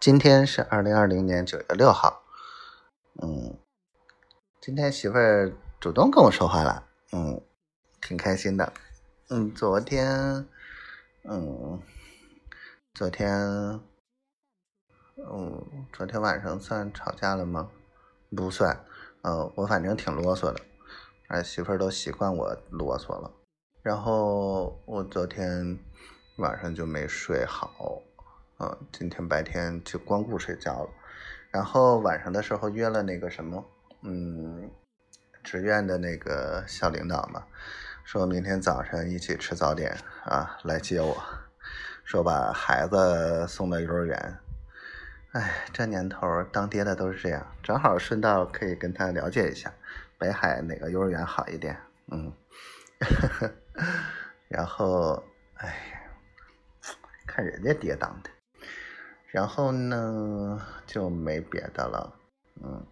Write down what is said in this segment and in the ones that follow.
今天是二零二零年九月六号，嗯，今天媳妇儿主动跟我说话了，嗯，挺开心的，嗯，昨天，嗯，昨天，嗯，昨天晚上算吵架了吗？不算，呃，我反正挺啰嗦的，哎，媳妇儿都习惯我啰嗦了，然后我昨天晚上就没睡好。嗯，今天白天就光顾睡觉了，然后晚上的时候约了那个什么，嗯，职院的那个小领导嘛，说明天早上一起吃早点啊，来接我，说把孩子送到幼儿园。哎，这年头当爹的都是这样，正好顺道可以跟他了解一下北海哪个幼儿园好一点。嗯，然后哎，看人家爹当的。然后呢，就没别的了，嗯，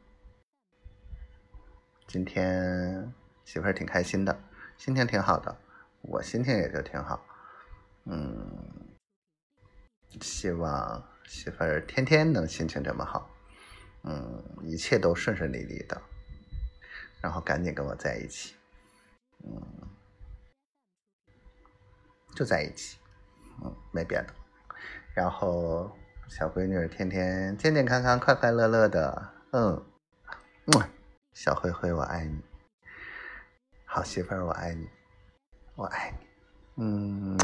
今天媳妇儿挺开心的，心情挺好的，我心情也就挺好，嗯，希望媳妇儿天天能心情这么好，嗯，一切都顺顺利利的，然后赶紧跟我在一起，嗯，就在一起，嗯，没别的，然后。小闺女天天健健康康、快快乐乐的，嗯，小灰灰我爱你，好媳妇儿我爱你，我爱你，嗯。